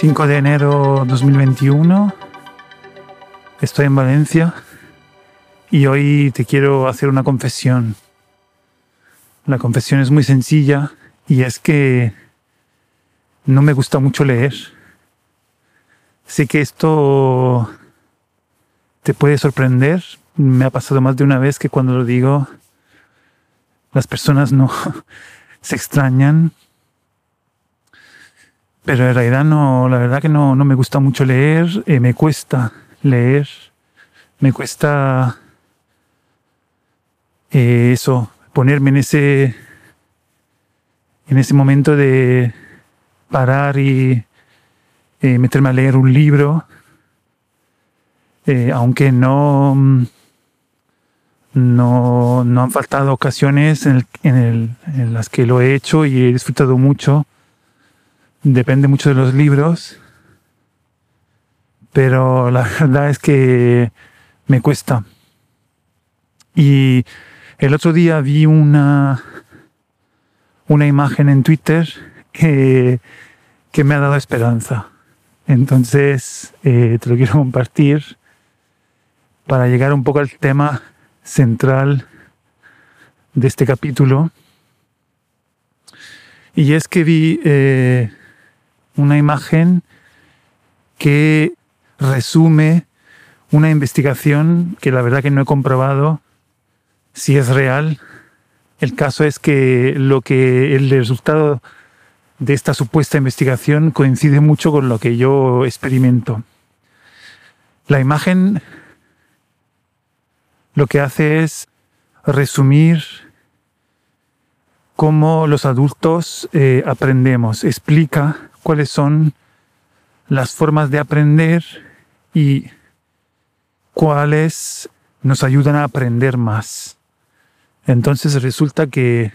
5 de enero 2021. Estoy en Valencia y hoy te quiero hacer una confesión. La confesión es muy sencilla y es que no me gusta mucho leer. Sé que esto te puede sorprender. Me ha pasado más de una vez que cuando lo digo, las personas no se extrañan. Pero en realidad no, la verdad que no, no me gusta mucho leer, eh, me cuesta leer, me cuesta eh, eso, ponerme en ese, en ese momento de parar y eh, meterme a leer un libro eh, aunque no, no, no, han faltado ocasiones en, en, las que lo he hecho y he disfrutado mucho. Depende mucho de los libros, pero la verdad es que me cuesta. Y el otro día vi una, una imagen en Twitter que, que me ha dado esperanza. Entonces, eh, te lo quiero compartir para llegar un poco al tema central de este capítulo. Y es que vi eh, una imagen que resume una investigación que la verdad que no he comprobado si es real. El caso es que lo que el resultado de esta supuesta investigación coincide mucho con lo que yo experimento. La imagen lo que hace es resumir cómo los adultos eh, aprendemos, explica cuáles son las formas de aprender y cuáles nos ayudan a aprender más. Entonces resulta que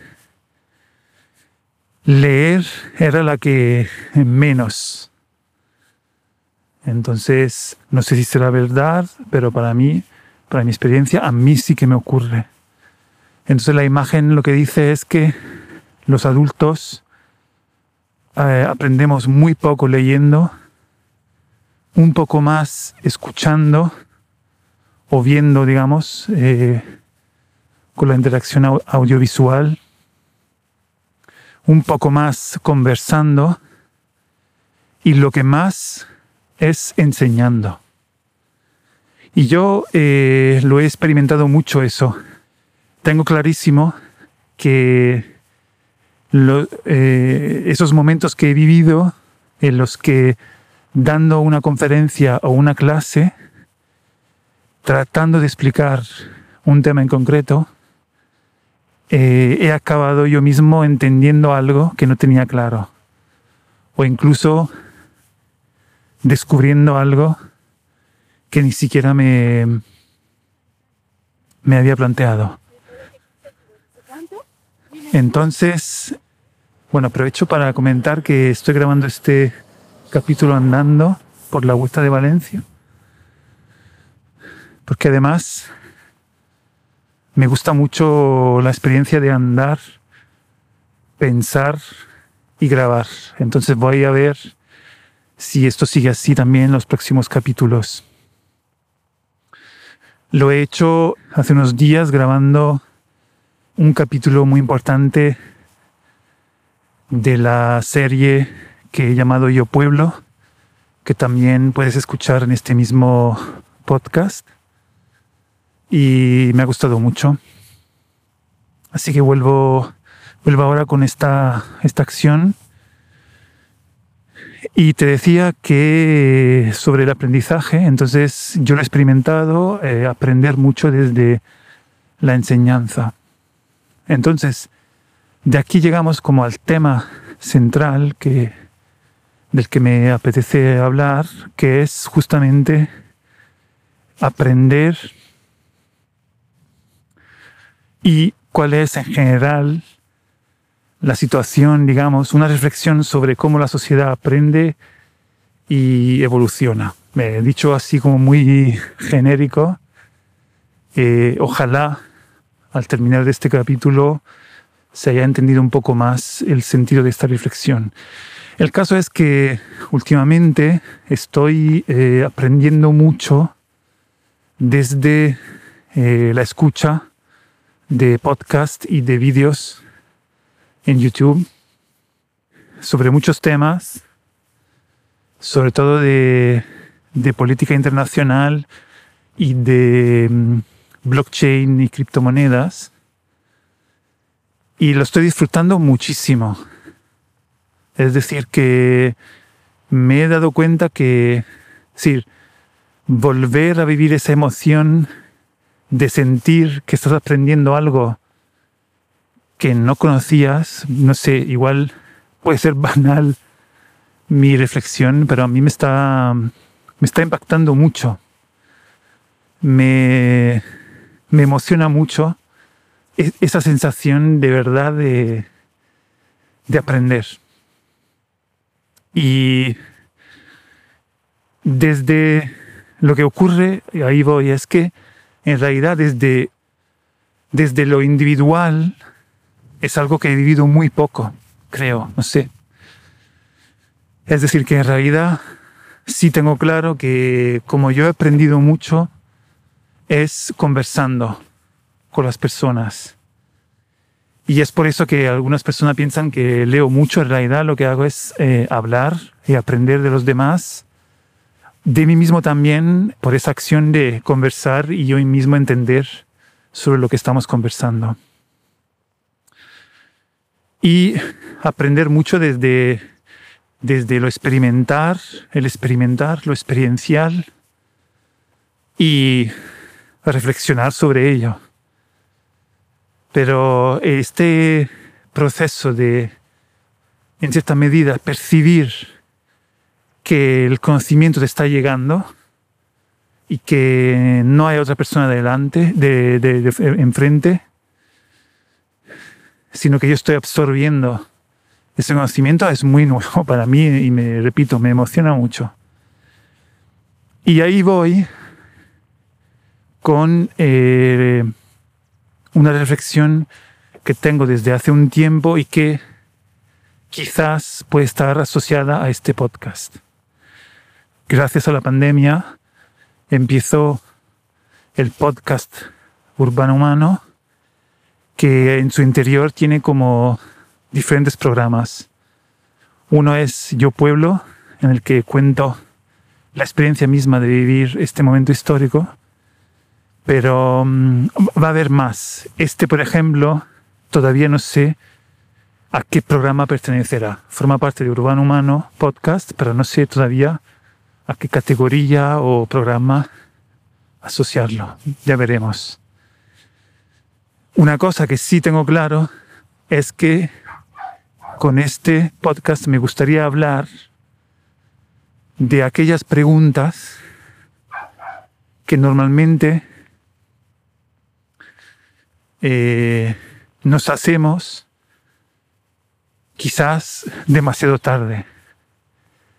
leer era la que menos. Entonces, no sé si será verdad, pero para mí para mi experiencia, a mí sí que me ocurre. Entonces la imagen lo que dice es que los adultos eh, aprendemos muy poco leyendo, un poco más escuchando o viendo, digamos, eh, con la interacción audiovisual, un poco más conversando y lo que más es enseñando. Y yo eh, lo he experimentado mucho eso. Tengo clarísimo que eh, esos momentos que he vivido en los que dando una conferencia o una clase, tratando de explicar un tema en concreto, eh, he acabado yo mismo entendiendo algo que no tenía claro. O incluso descubriendo algo que ni siquiera me, me había planteado. Entonces, bueno, aprovecho para comentar que estoy grabando este capítulo andando por la vuelta de Valencia, porque además me gusta mucho la experiencia de andar, pensar y grabar. Entonces voy a ver si esto sigue así también en los próximos capítulos. Lo he hecho hace unos días grabando un capítulo muy importante de la serie que he llamado Yo Pueblo, que también puedes escuchar en este mismo podcast. Y me ha gustado mucho. Así que vuelvo, vuelvo ahora con esta, esta acción y te decía que sobre el aprendizaje, entonces yo lo he experimentado, eh, aprender mucho desde la enseñanza. Entonces, de aquí llegamos como al tema central que, del que me apetece hablar, que es justamente aprender y cuál es en general la situación, digamos, una reflexión sobre cómo la sociedad aprende y evoluciona. Me he dicho así como muy genérico. Eh, ojalá al terminar de este capítulo se haya entendido un poco más el sentido de esta reflexión. El caso es que últimamente estoy eh, aprendiendo mucho desde eh, la escucha de podcast y de vídeos en YouTube sobre muchos temas, sobre todo de, de política internacional y de mm, blockchain y criptomonedas. Y lo estoy disfrutando muchísimo. Es decir, que me he dado cuenta que, decir, volver a vivir esa emoción de sentir que estás aprendiendo algo que no conocías, no sé, igual puede ser banal mi reflexión, pero a mí me está, me está impactando mucho. Me, me emociona mucho esa sensación de verdad de, de aprender. Y desde lo que ocurre, ahí voy, es que en realidad desde, desde lo individual es algo que he vivido muy poco, creo, no sé. Es decir, que en realidad sí tengo claro que como yo he aprendido mucho es conversando con las personas. Y es por eso que algunas personas piensan que leo mucho. En realidad lo que hago es eh, hablar y aprender de los demás de mí mismo también por esa acción de conversar y yo mismo entender sobre lo que estamos conversando. Y aprender mucho desde, desde lo experimentar, el experimentar, lo experiencial y reflexionar sobre ello. Pero este proceso de, en cierta medida, percibir que el conocimiento te está llegando y que no hay otra persona delante, de, de, enfrente, sino que yo estoy absorbiendo ese conocimiento es muy nuevo para mí y me repito, me emociona mucho. Y ahí voy con eh, una reflexión que tengo desde hace un tiempo y que quizás puede estar asociada a este podcast gracias a la pandemia empezó el podcast Urbano Humano, que en su interior tiene como diferentes programas. Uno es Yo Pueblo, en el que cuento la experiencia misma de vivir este momento histórico, pero mm, va a haber más. Este, por ejemplo, todavía no sé a qué programa pertenecerá. Forma parte de Urbano Humano Podcast, pero no sé todavía a qué categoría o programa asociarlo. Ya veremos. Una cosa que sí tengo claro es que con este podcast me gustaría hablar de aquellas preguntas que normalmente eh, nos hacemos quizás demasiado tarde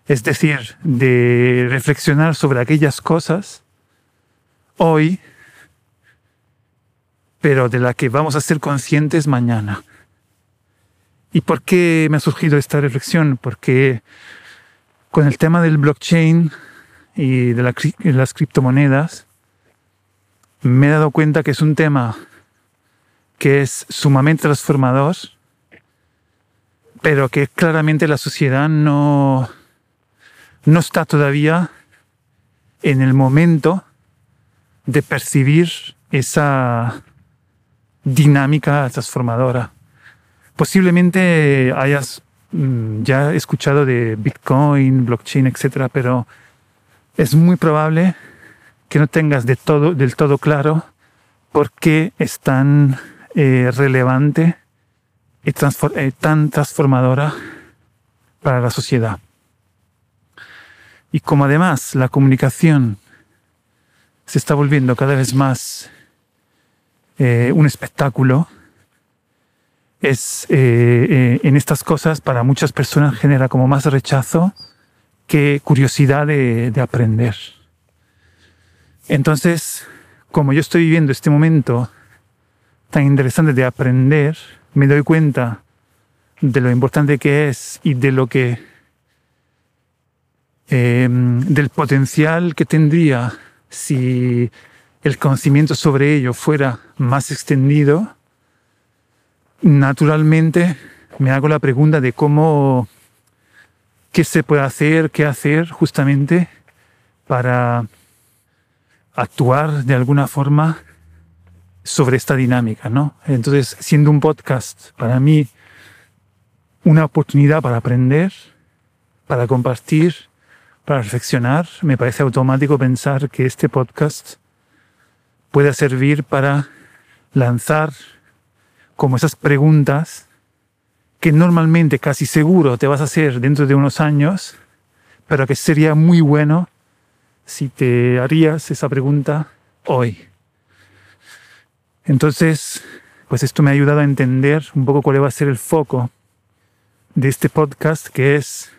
es decir, de reflexionar sobre aquellas cosas hoy, pero de la que vamos a ser conscientes mañana. ¿Y por qué me ha surgido esta reflexión? Porque con el tema del blockchain y de, las criptomonedas, me he dado cuenta que es un tema que es sumamente transformador, pero que claramente la sociedad no, no está todavía en el momento de percibir esa dinámica transformadora. Posiblemente hayas mm, ya escuchado de Bitcoin, blockchain, etcétera, pero es muy probable que no tengas de todo, del todo claro por qué es tan eh, relevante y eh, tan transformadora para la sociedad. Y como además la comunicación se está volviendo cada vez más eh, un espectáculo, es eh, eh, en estas cosas para muchas personas genera como más rechazo que curiosidad de, de aprender. Entonces, como yo estoy viviendo este momento tan interesante de aprender, me doy cuenta de lo importante que es y de lo que em, del potencial que tendría si el conocimiento sobre ello fuera más extendido, naturalmente me hago la pregunta de cómo, qué se puede hacer, qué hacer justamente para actuar de alguna forma sobre esta dinámica, ¿no? Entonces, siendo un podcast para mí una oportunidad para aprender, para compartir, para reflexionar, me parece automático pensar que este podcast pueda servir para lanzar como esas preguntas que normalmente casi seguro te vas a hacer dentro de unos años, pero que sería muy bueno si te harías esa pregunta hoy. Entonces, pues esto me ha ayudado a entender un poco cuál va a ser el foco de este podcast, que es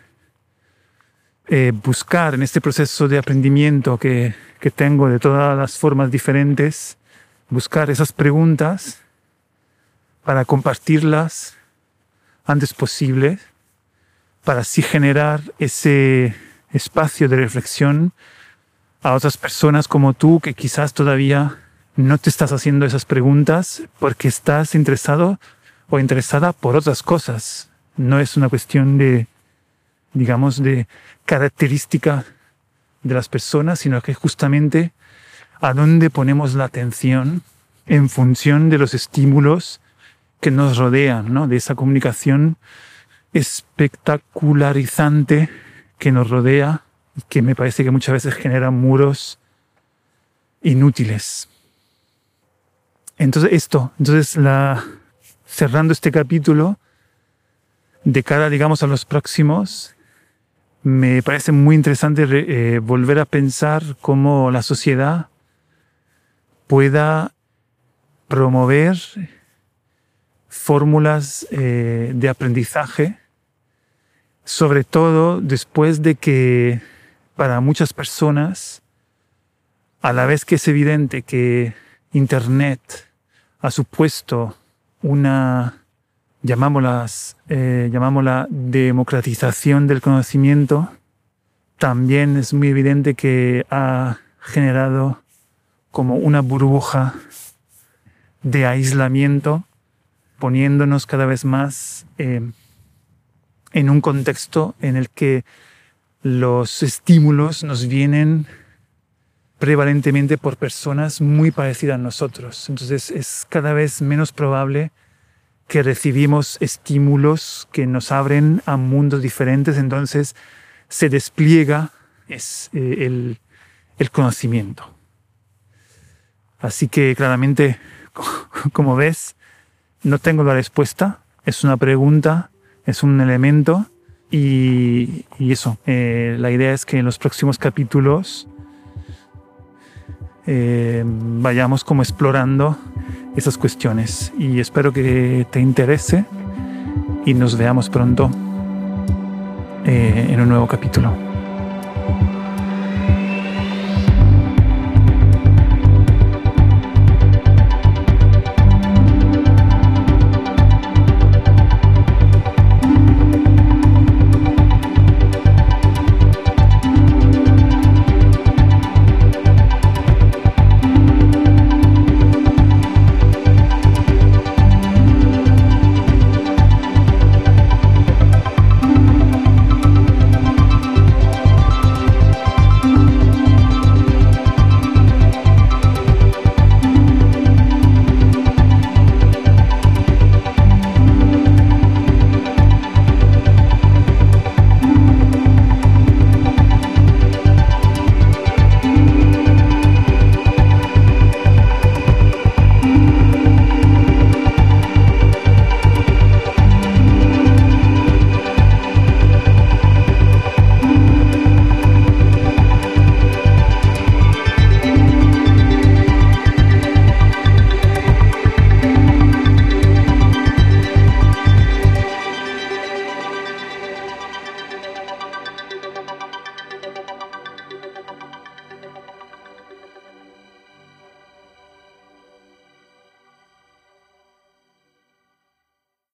eh, buscar en este proceso de aprendimiento que, que tengo de todas las formas diferentes, buscar esas preguntas para compartirlas antes posible, para así generar ese espacio de reflexión a otras personas como tú que quizás todavía no te estás haciendo esas preguntas porque estás interesado o interesada por otras cosas. No es una cuestión de, digamos, de característica de las personas, sino que justamente a dónde ponemos la atención en función de los estímulos que nos rodean, ¿no? de esa comunicación espectacularizante que nos rodea y que me parece que muchas veces genera muros inútiles. Entonces, esto, entonces, la, cerrando este capítulo, de cara, digamos, a los próximos, me parece muy interesante eh, volver a pensar cómo la sociedad pueda promover fórmulas eh, de aprendizaje, sobre todo después de que para muchas personas, a la vez que es evidente que Internet ha supuesto una, llamámoslas, eh, llamámosla democratización del conocimiento, también es muy evidente que ha generado como una burbuja de aislamiento, poniéndonos cada vez más eh, en un contexto en el que los estímulos nos vienen prevalentemente por personas muy parecidas a nosotros. Entonces es cada vez menos probable que recibimos estímulos que nos abren a mundos diferentes, entonces se despliega es, eh, el, el conocimiento. Así que claramente, como ves, no tengo la respuesta, es una pregunta, es un elemento y, y eso, eh, la idea es que en los próximos capítulos eh, vayamos como explorando esas cuestiones y espero que te interese y nos veamos pronto eh, en un nuevo capítulo.